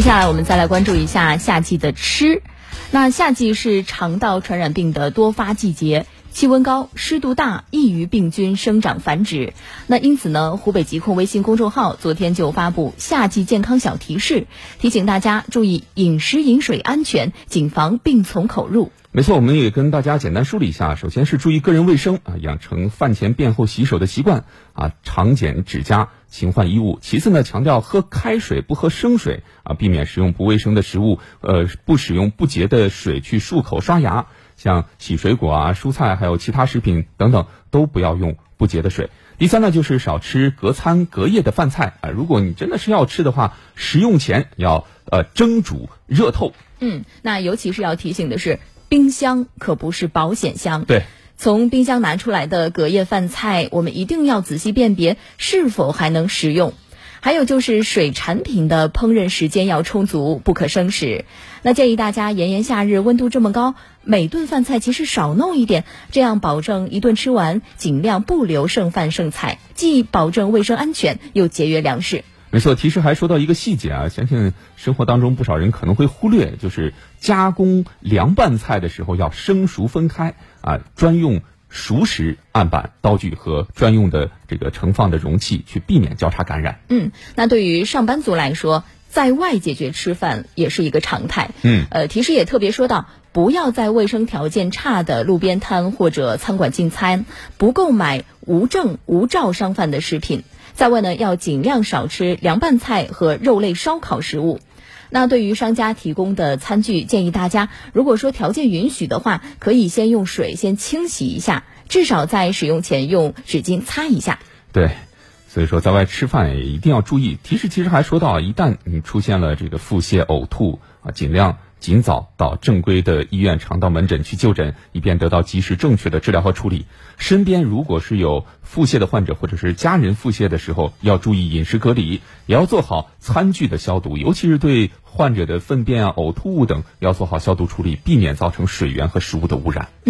接下来我们再来关注一下夏季的吃。那夏季是肠道传染病的多发季节，气温高、湿度大，易于病菌生长繁殖。那因此呢，湖北疾控微信公众号昨天就发布夏季健康小提示，提醒大家注意饮食饮水安全，谨防病从口入。没错，我们也跟大家简单梳理一下。首先是注意个人卫生啊，养成饭前便后洗手的习惯啊，常剪指甲，勤换衣物。其次呢，强调喝开水不喝生水啊，避免食用不卫生的食物，呃，不使用不洁的水去漱口刷牙。像洗水果啊、蔬菜还有其他食品等等，都不要用不洁的水。第三呢，就是少吃隔餐隔夜的饭菜啊。如果你真的是要吃的话，食用前要呃蒸煮热透。嗯，那尤其是要提醒的是。冰箱可不是保险箱。对，从冰箱拿出来的隔夜饭菜，我们一定要仔细辨别是否还能食用。还有就是水产品的烹饪时间要充足，不可生食。那建议大家炎炎夏日温度这么高，每顿饭菜其实少弄一点，这样保证一顿吃完，尽量不留剩饭剩菜，既保证卫生安全，又节约粮食。没错，其实还说到一个细节啊，相信生活当中不少人可能会忽略，就是加工凉拌菜的时候要生熟分开啊，专用熟食案板、刀具和专用的这个盛放的容器，去避免交叉感染。嗯，那对于上班族来说，在外解决吃饭也是一个常态。嗯，呃，提示也特别说到，不要在卫生条件差的路边摊或者餐馆进餐，不购买无证无照商贩的食品。在外呢，要尽量少吃凉拌菜和肉类烧烤食物。那对于商家提供的餐具，建议大家，如果说条件允许的话，可以先用水先清洗一下，至少在使用前用纸巾擦一下。对，所以说在外吃饭也一定要注意。提示其实还说到，一旦你出现了这个腹泻、呕吐啊，尽量。尽早到正规的医院肠道门诊去就诊，以便得到及时正确的治疗和处理。身边如果是有腹泻的患者，或者是家人腹泻的时候，要注意饮食隔离，也要做好餐具的消毒，尤其是对患者的粪便啊、呕吐物等，要做好消毒处理，避免造成水源和食物的污染。嗯。